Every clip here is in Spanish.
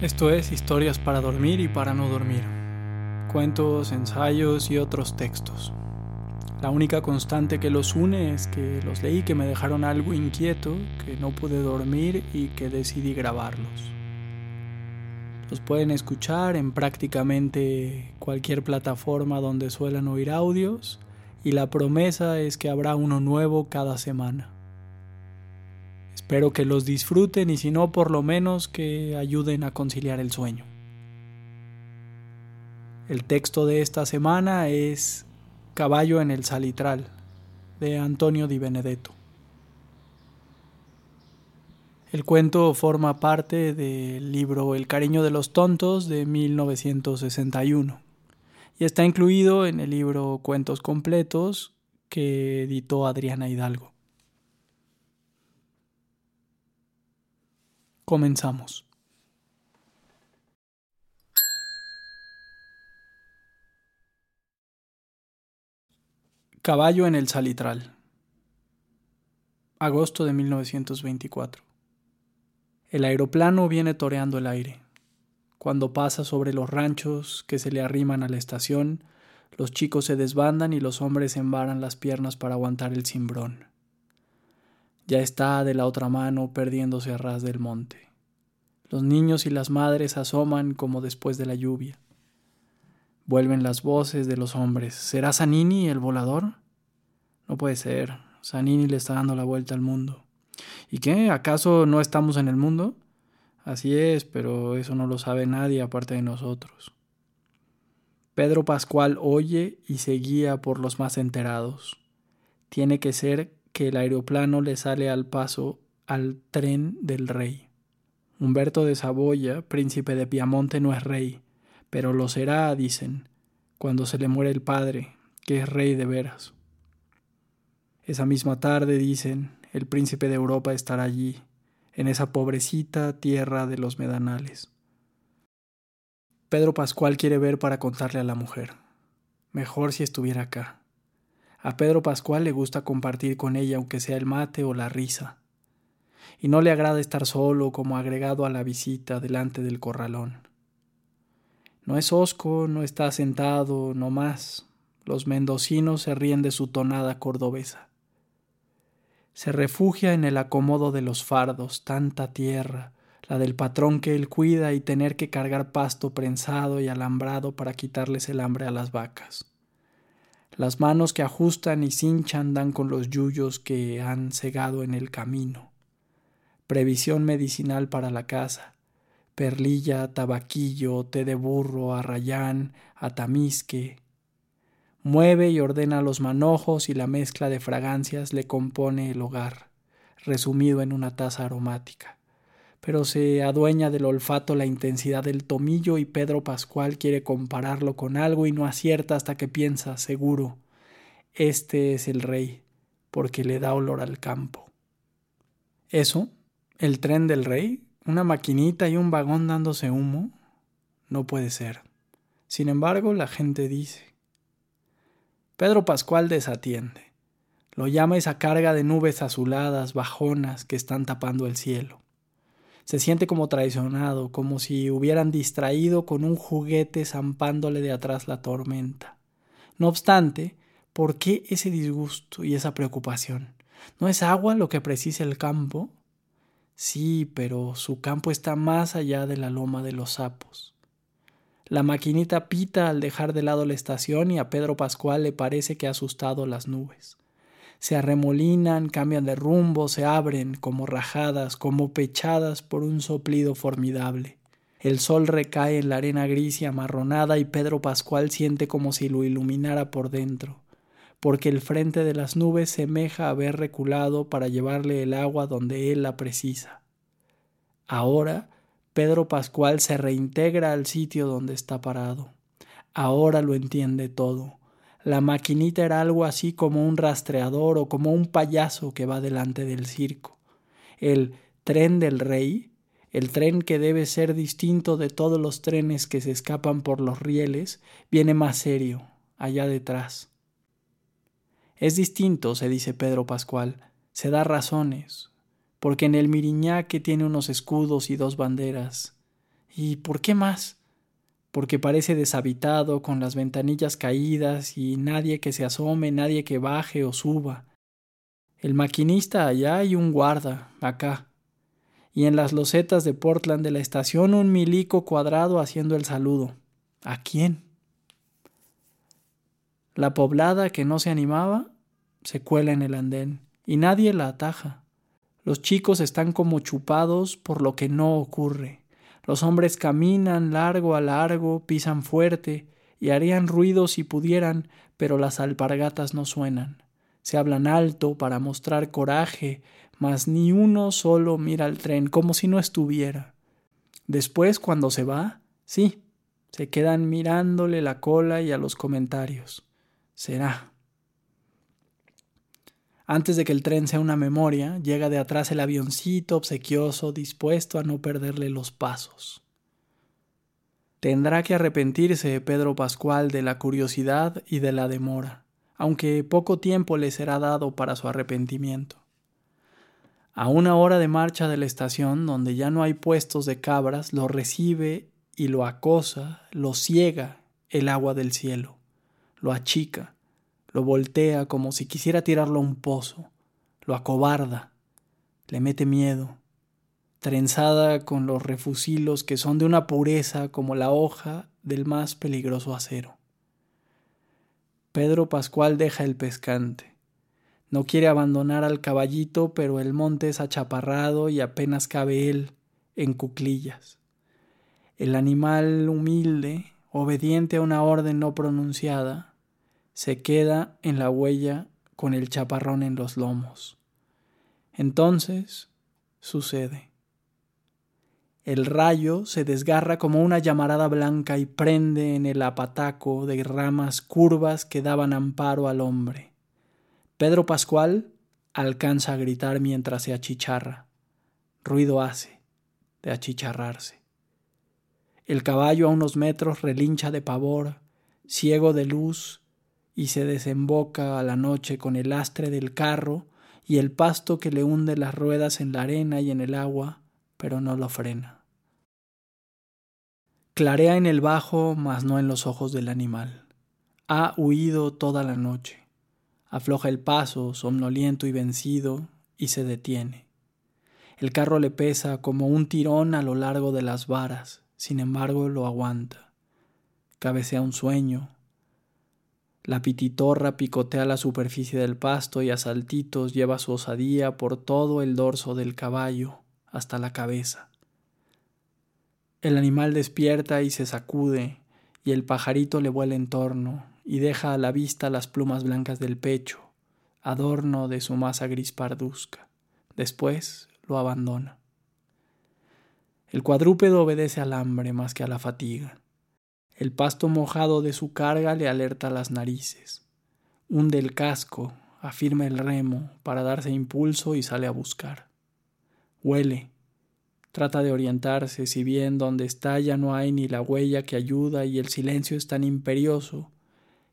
Esto es Historias para dormir y para no dormir. Cuentos, ensayos y otros textos. La única constante que los une es que los leí que me dejaron algo inquieto, que no pude dormir y que decidí grabarlos. Los pueden escuchar en prácticamente cualquier plataforma donde suelen oír audios y la promesa es que habrá uno nuevo cada semana. Espero que los disfruten y si no, por lo menos que ayuden a conciliar el sueño. El texto de esta semana es Caballo en el Salitral, de Antonio Di Benedetto. El cuento forma parte del libro El cariño de los tontos de 1961 y está incluido en el libro Cuentos completos que editó Adriana Hidalgo. Comenzamos. Caballo en el Salitral. Agosto de 1924. El aeroplano viene toreando el aire. Cuando pasa sobre los ranchos que se le arriman a la estación, los chicos se desbandan y los hombres embaran las piernas para aguantar el cimbrón ya está de la otra mano perdiéndose a ras del monte. Los niños y las madres asoman como después de la lluvia. Vuelven las voces de los hombres. ¿Será Sanini el volador? No puede ser. Sanini le está dando la vuelta al mundo. ¿Y qué? ¿Acaso no estamos en el mundo? Así es, pero eso no lo sabe nadie aparte de nosotros. Pedro Pascual oye y se guía por los más enterados. Tiene que ser que el aeroplano le sale al paso al tren del rey. Humberto de Saboya, príncipe de Piamonte, no es rey, pero lo será, dicen, cuando se le muere el padre, que es rey de veras. Esa misma tarde, dicen, el príncipe de Europa estará allí, en esa pobrecita tierra de los medanales. Pedro Pascual quiere ver para contarle a la mujer. Mejor si estuviera acá. A Pedro Pascual le gusta compartir con ella aunque sea el mate o la risa. Y no le agrada estar solo como agregado a la visita delante del corralón. No es osco, no está sentado, no más. Los mendocinos se ríen de su tonada cordobesa. Se refugia en el acomodo de los fardos, tanta tierra, la del patrón que él cuida y tener que cargar pasto prensado y alambrado para quitarles el hambre a las vacas. Las manos que ajustan y cinchan dan con los yuyos que han cegado en el camino. Previsión medicinal para la casa. Perlilla, tabaquillo, té de burro, arrayán, atamisque. Mueve y ordena los manojos y la mezcla de fragancias le compone el hogar, resumido en una taza aromática pero se adueña del olfato la intensidad del tomillo y Pedro Pascual quiere compararlo con algo y no acierta hasta que piensa, seguro, este es el rey, porque le da olor al campo. ¿Eso? ¿El tren del rey? ¿Una maquinita y un vagón dándose humo? No puede ser. Sin embargo, la gente dice. Pedro Pascual desatiende. Lo llama esa carga de nubes azuladas, bajonas, que están tapando el cielo. Se siente como traicionado, como si hubieran distraído con un juguete zampándole de atrás la tormenta. No obstante, ¿por qué ese disgusto y esa preocupación? ¿No es agua lo que precisa el campo? Sí, pero su campo está más allá de la loma de los sapos. La maquinita pita al dejar de lado la estación y a Pedro Pascual le parece que ha asustado las nubes se arremolinan, cambian de rumbo, se abren como rajadas, como pechadas por un soplido formidable. El sol recae en la arena gris y amarronada y Pedro Pascual siente como si lo iluminara por dentro, porque el frente de las nubes semeja haber reculado para llevarle el agua donde él la precisa. Ahora Pedro Pascual se reintegra al sitio donde está parado. Ahora lo entiende todo la maquinita era algo así como un rastreador o como un payaso que va delante del circo. El tren del rey, el tren que debe ser distinto de todos los trenes que se escapan por los rieles, viene más serio, allá detrás. Es distinto, se dice Pedro Pascual, se da razones, porque en el Miriñaque tiene unos escudos y dos banderas, ¿Y por qué más? Porque parece deshabitado, con las ventanillas caídas y nadie que se asome, nadie que baje o suba. El maquinista allá y un guarda acá. Y en las losetas de Portland de la estación un milico cuadrado haciendo el saludo. ¿A quién? La poblada que no se animaba se cuela en el andén y nadie la ataja. Los chicos están como chupados por lo que no ocurre. Los hombres caminan largo a largo, pisan fuerte y harían ruido si pudieran, pero las alpargatas no suenan. Se hablan alto para mostrar coraje, mas ni uno solo mira al tren como si no estuviera. Después, cuando se va, sí, se quedan mirándole la cola y a los comentarios. Será. Antes de que el tren sea una memoria, llega de atrás el avioncito obsequioso, dispuesto a no perderle los pasos. Tendrá que arrepentirse Pedro Pascual de la curiosidad y de la demora, aunque poco tiempo le será dado para su arrepentimiento. A una hora de marcha de la estación, donde ya no hay puestos de cabras, lo recibe y lo acosa, lo ciega el agua del cielo, lo achica, lo voltea como si quisiera tirarlo a un pozo, lo acobarda, le mete miedo, trenzada con los refusilos que son de una pureza como la hoja del más peligroso acero. Pedro Pascual deja el pescante. No quiere abandonar al caballito, pero el monte es achaparrado y apenas cabe él en cuclillas. El animal humilde, obediente a una orden no pronunciada, se queda en la huella con el chaparrón en los lomos. Entonces sucede. El rayo se desgarra como una llamarada blanca y prende en el apataco de ramas curvas que daban amparo al hombre. Pedro Pascual alcanza a gritar mientras se achicharra. Ruido hace de achicharrarse. El caballo a unos metros relincha de pavor, ciego de luz, y se desemboca a la noche con el astre del carro y el pasto que le hunde las ruedas en la arena y en el agua, pero no lo frena. Clarea en el bajo, mas no en los ojos del animal. Ha huido toda la noche. Afloja el paso, somnoliento y vencido, y se detiene. El carro le pesa como un tirón a lo largo de las varas, sin embargo lo aguanta. Cabecea un sueño, la pititorra picotea la superficie del pasto y a saltitos lleva su osadía por todo el dorso del caballo hasta la cabeza. El animal despierta y se sacude, y el pajarito le vuela en torno y deja a la vista las plumas blancas del pecho, adorno de su masa gris parduzca. Después lo abandona. El cuadrúpedo obedece al hambre más que a la fatiga. El pasto mojado de su carga le alerta las narices. Hunde el casco, afirma el remo para darse impulso y sale a buscar. Huele. Trata de orientarse, si bien donde está ya no hay ni la huella que ayuda y el silencio es tan imperioso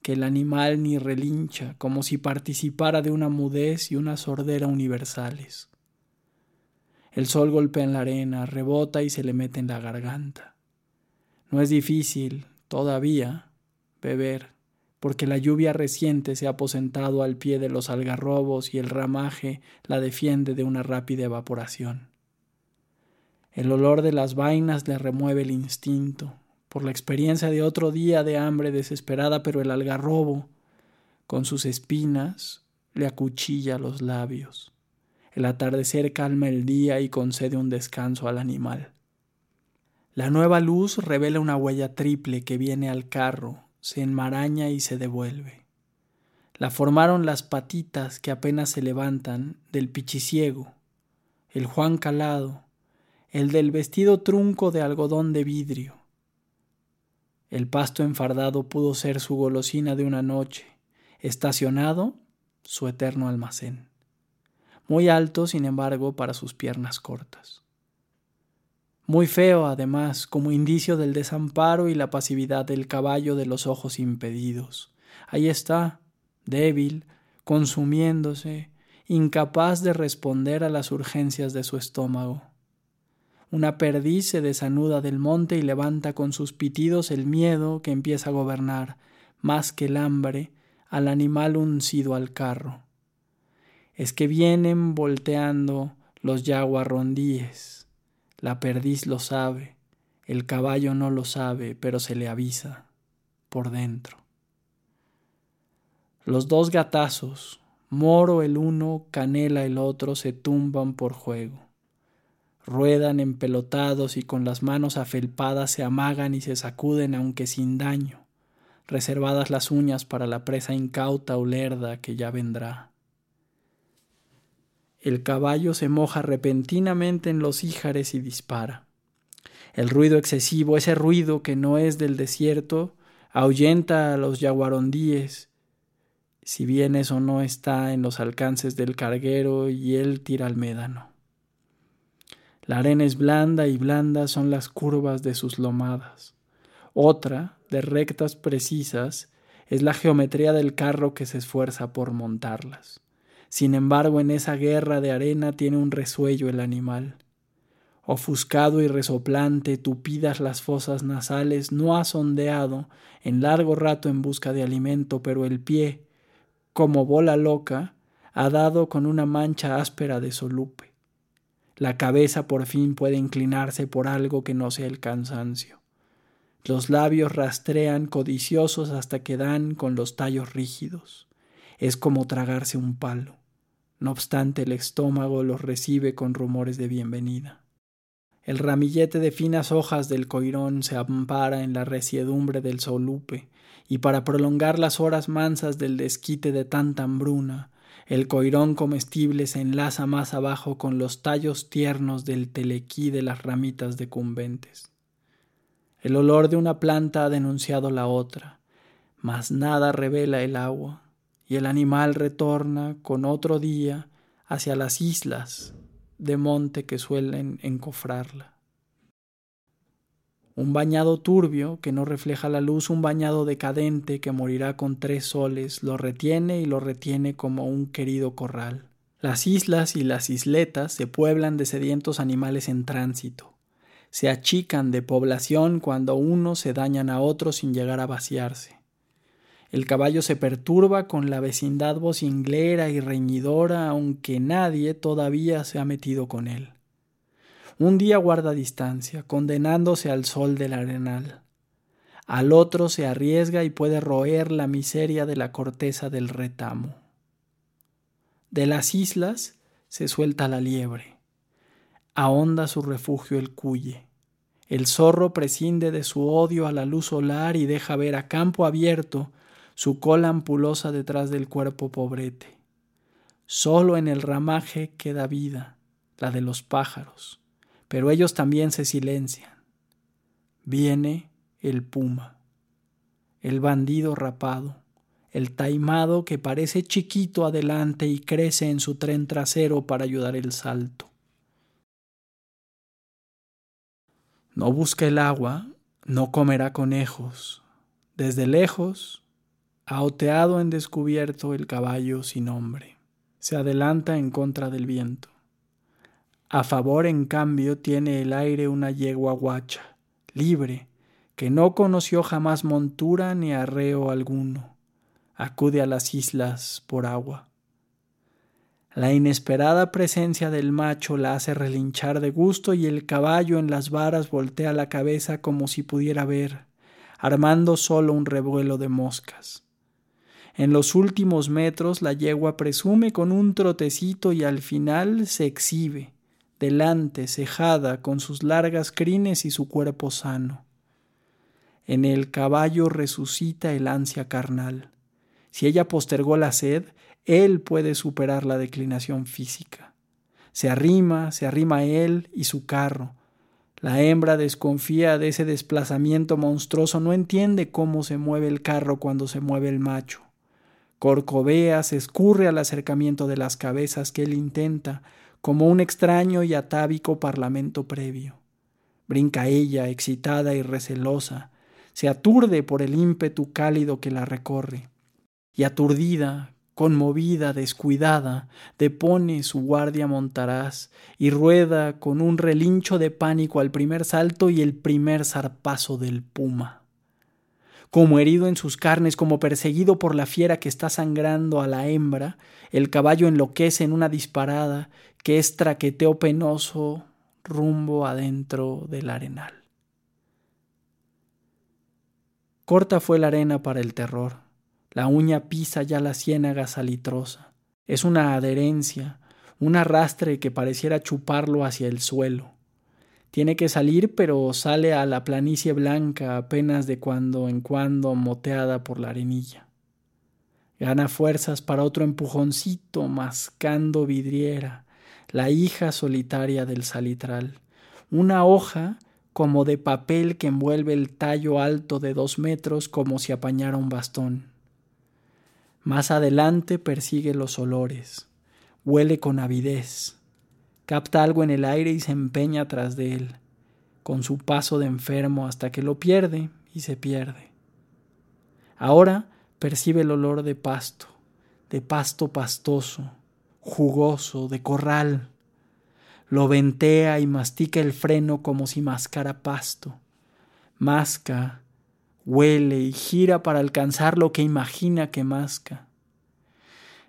que el animal ni relincha, como si participara de una mudez y una sordera universales. El sol golpea en la arena, rebota y se le mete en la garganta. No es difícil, todavía beber, porque la lluvia reciente se ha aposentado al pie de los algarrobos y el ramaje la defiende de una rápida evaporación. El olor de las vainas le remueve el instinto, por la experiencia de otro día de hambre desesperada, pero el algarrobo, con sus espinas, le acuchilla los labios. El atardecer calma el día y concede un descanso al animal. La nueva luz revela una huella triple que viene al carro, se enmaraña y se devuelve. La formaron las patitas que apenas se levantan del pichiciego, el Juan Calado, el del vestido trunco de algodón de vidrio. El pasto enfardado pudo ser su golosina de una noche, estacionado su eterno almacén, muy alto, sin embargo, para sus piernas cortas muy feo además, como indicio del desamparo y la pasividad del caballo de los ojos impedidos. Ahí está, débil, consumiéndose, incapaz de responder a las urgencias de su estómago. una perdiz se desanuda del monte y levanta con sus pitidos el miedo que empieza a gobernar, más que el hambre, al animal uncido al carro. Es que vienen volteando los yaguarrondíes. La perdiz lo sabe, el caballo no lo sabe, pero se le avisa por dentro. Los dos gatazos, moro el uno, canela el otro, se tumban por juego. Ruedan empelotados y con las manos afelpadas se amagan y se sacuden aunque sin daño, reservadas las uñas para la presa incauta o lerda que ya vendrá. El caballo se moja repentinamente en los íjares y dispara. El ruido excesivo, ese ruido que no es del desierto, ahuyenta a los yaguarondíes, si bien eso no está en los alcances del carguero y él tira al médano. La arena es blanda y blandas son las curvas de sus lomadas. Otra, de rectas precisas, es la geometría del carro que se esfuerza por montarlas. Sin embargo, en esa guerra de arena tiene un resuello el animal. Ofuscado y resoplante, tupidas las fosas nasales, no ha sondeado en largo rato en busca de alimento, pero el pie, como bola loca, ha dado con una mancha áspera de solupe. La cabeza por fin puede inclinarse por algo que no sea el cansancio. Los labios rastrean codiciosos hasta que dan con los tallos rígidos. Es como tragarse un palo. No obstante, el estómago los recibe con rumores de bienvenida. El ramillete de finas hojas del coirón se ampara en la resiedumbre del solupe, y para prolongar las horas mansas del desquite de tanta hambruna, el coirón comestible se enlaza más abajo con los tallos tiernos del telequí de las ramitas decumbentes. El olor de una planta ha denunciado la otra, mas nada revela el agua, y el animal retorna con otro día hacia las islas de monte que suelen encofrarla. Un bañado turbio que no refleja la luz, un bañado decadente que morirá con tres soles, lo retiene y lo retiene como un querido corral. Las islas y las isletas se pueblan de sedientos animales en tránsito. Se achican de población cuando unos se dañan a otros sin llegar a vaciarse. El caballo se perturba con la vecindad vocinglera y reñidora, aunque nadie todavía se ha metido con él. Un día guarda distancia, condenándose al sol del arenal. Al otro se arriesga y puede roer la miseria de la corteza del retamo. De las islas se suelta la liebre. Ahonda su refugio el cuye. El zorro prescinde de su odio a la luz solar y deja ver a campo abierto su cola ampulosa detrás del cuerpo pobrete. Solo en el ramaje queda vida, la de los pájaros pero ellos también se silencian. Viene el puma, el bandido rapado, el taimado que parece chiquito adelante y crece en su tren trasero para ayudar el salto. No busca el agua, no comerá conejos. Desde lejos, ha oteado en descubierto el caballo sin nombre. Se adelanta en contra del viento. A favor, en cambio, tiene el aire una yegua guacha, libre, que no conoció jamás montura ni arreo alguno. Acude a las islas por agua. La inesperada presencia del macho la hace relinchar de gusto y el caballo en las varas voltea la cabeza como si pudiera ver, armando solo un revuelo de moscas. En los últimos metros la yegua presume con un trotecito y al final se exhibe, delante, cejada, con sus largas crines y su cuerpo sano. En el caballo resucita el ansia carnal. Si ella postergó la sed, él puede superar la declinación física. Se arrima, se arrima él y su carro. La hembra desconfía de ese desplazamiento monstruoso, no entiende cómo se mueve el carro cuando se mueve el macho. Corcovea, se escurre al acercamiento de las cabezas que él intenta, como un extraño y atávico parlamento previo. Brinca ella, excitada y recelosa, se aturde por el ímpetu cálido que la recorre, y aturdida, conmovida, descuidada, depone su guardia montaraz y rueda con un relincho de pánico al primer salto y el primer zarpazo del puma. Como herido en sus carnes, como perseguido por la fiera que está sangrando a la hembra, el caballo enloquece en una disparada que es traqueteo penoso rumbo adentro del arenal. Corta fue la arena para el terror. La uña pisa ya la ciénaga salitrosa. Es una adherencia, un arrastre que pareciera chuparlo hacia el suelo. Tiene que salir, pero sale a la planicie blanca apenas de cuando en cuando moteada por la arenilla. Gana fuerzas para otro empujoncito, mascando vidriera, la hija solitaria del salitral. Una hoja como de papel que envuelve el tallo alto de dos metros como si apañara un bastón. Más adelante persigue los olores, huele con avidez, capta algo en el aire y se empeña tras de él, con su paso de enfermo hasta que lo pierde y se pierde. Ahora percibe el olor de pasto, de pasto pastoso, jugoso, de corral, lo ventea y mastica el freno como si mascara pasto. Masca, huele y gira para alcanzar lo que imagina que masca.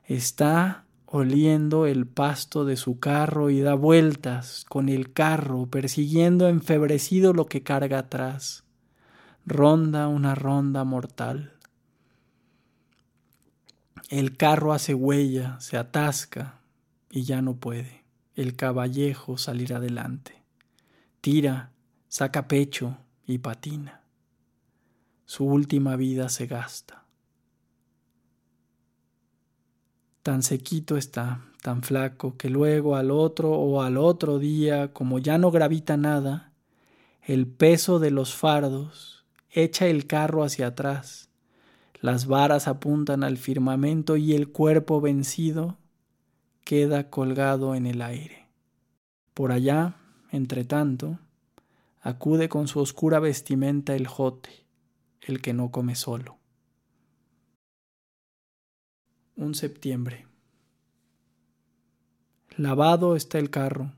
Está oliendo el pasto de su carro y da vueltas con el carro, persiguiendo enfebrecido lo que carga atrás. Ronda una ronda mortal. El carro hace huella, se atasca y ya no puede el caballejo salir adelante. Tira, saca pecho y patina. Su última vida se gasta. Tan sequito está, tan flaco, que luego al otro o al otro día, como ya no gravita nada, el peso de los fardos echa el carro hacia atrás, las varas apuntan al firmamento y el cuerpo vencido queda colgado en el aire. Por allá, entre tanto, acude con su oscura vestimenta el jote, el que no come solo. Un septiembre. Lavado está el carro,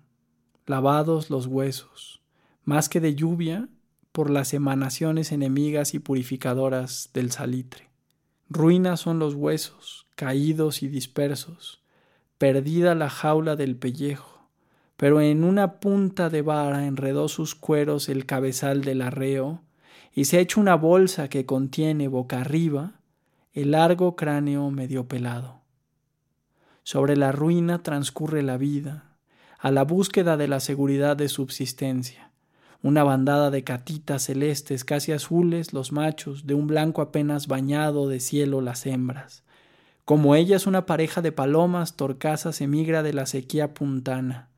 lavados los huesos, más que de lluvia por las emanaciones enemigas y purificadoras del salitre. Ruinas son los huesos, caídos y dispersos, perdida la jaula del pellejo, pero en una punta de vara enredó sus cueros el cabezal del arreo y se ha hecho una bolsa que contiene boca arriba el largo cráneo medio pelado. Sobre la ruina transcurre la vida, a la búsqueda de la seguridad de subsistencia. Una bandada de catitas celestes casi azules los machos, de un blanco apenas bañado de cielo las hembras. Como ellas una pareja de palomas torcasas emigra de la sequía puntana.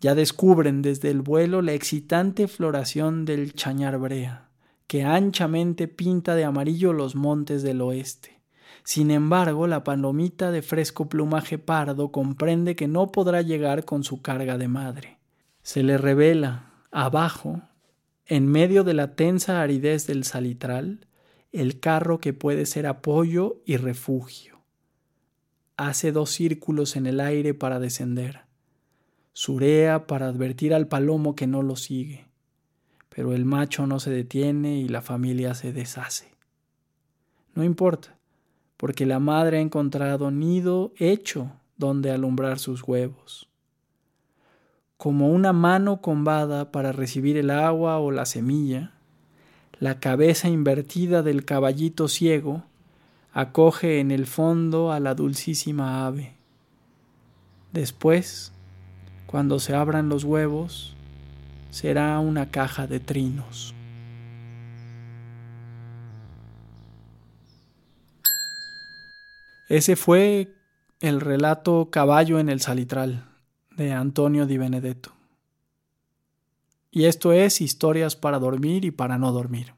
Ya descubren desde el vuelo la excitante floración del chañar brea, que anchamente pinta de amarillo los montes del oeste. Sin embargo, la palomita de fresco plumaje pardo comprende que no podrá llegar con su carga de madre. Se le revela, abajo, en medio de la tensa aridez del salitral, el carro que puede ser apoyo y refugio hace dos círculos en el aire para descender. Surea para advertir al palomo que no lo sigue. Pero el macho no se detiene y la familia se deshace. No importa, porque la madre ha encontrado nido hecho donde alumbrar sus huevos. Como una mano combada para recibir el agua o la semilla, la cabeza invertida del caballito ciego acoge en el fondo a la dulcísima ave. Después, cuando se abran los huevos, será una caja de trinos. Ese fue el relato Caballo en el Salitral de Antonio Di Benedetto. Y esto es Historias para dormir y para no dormir.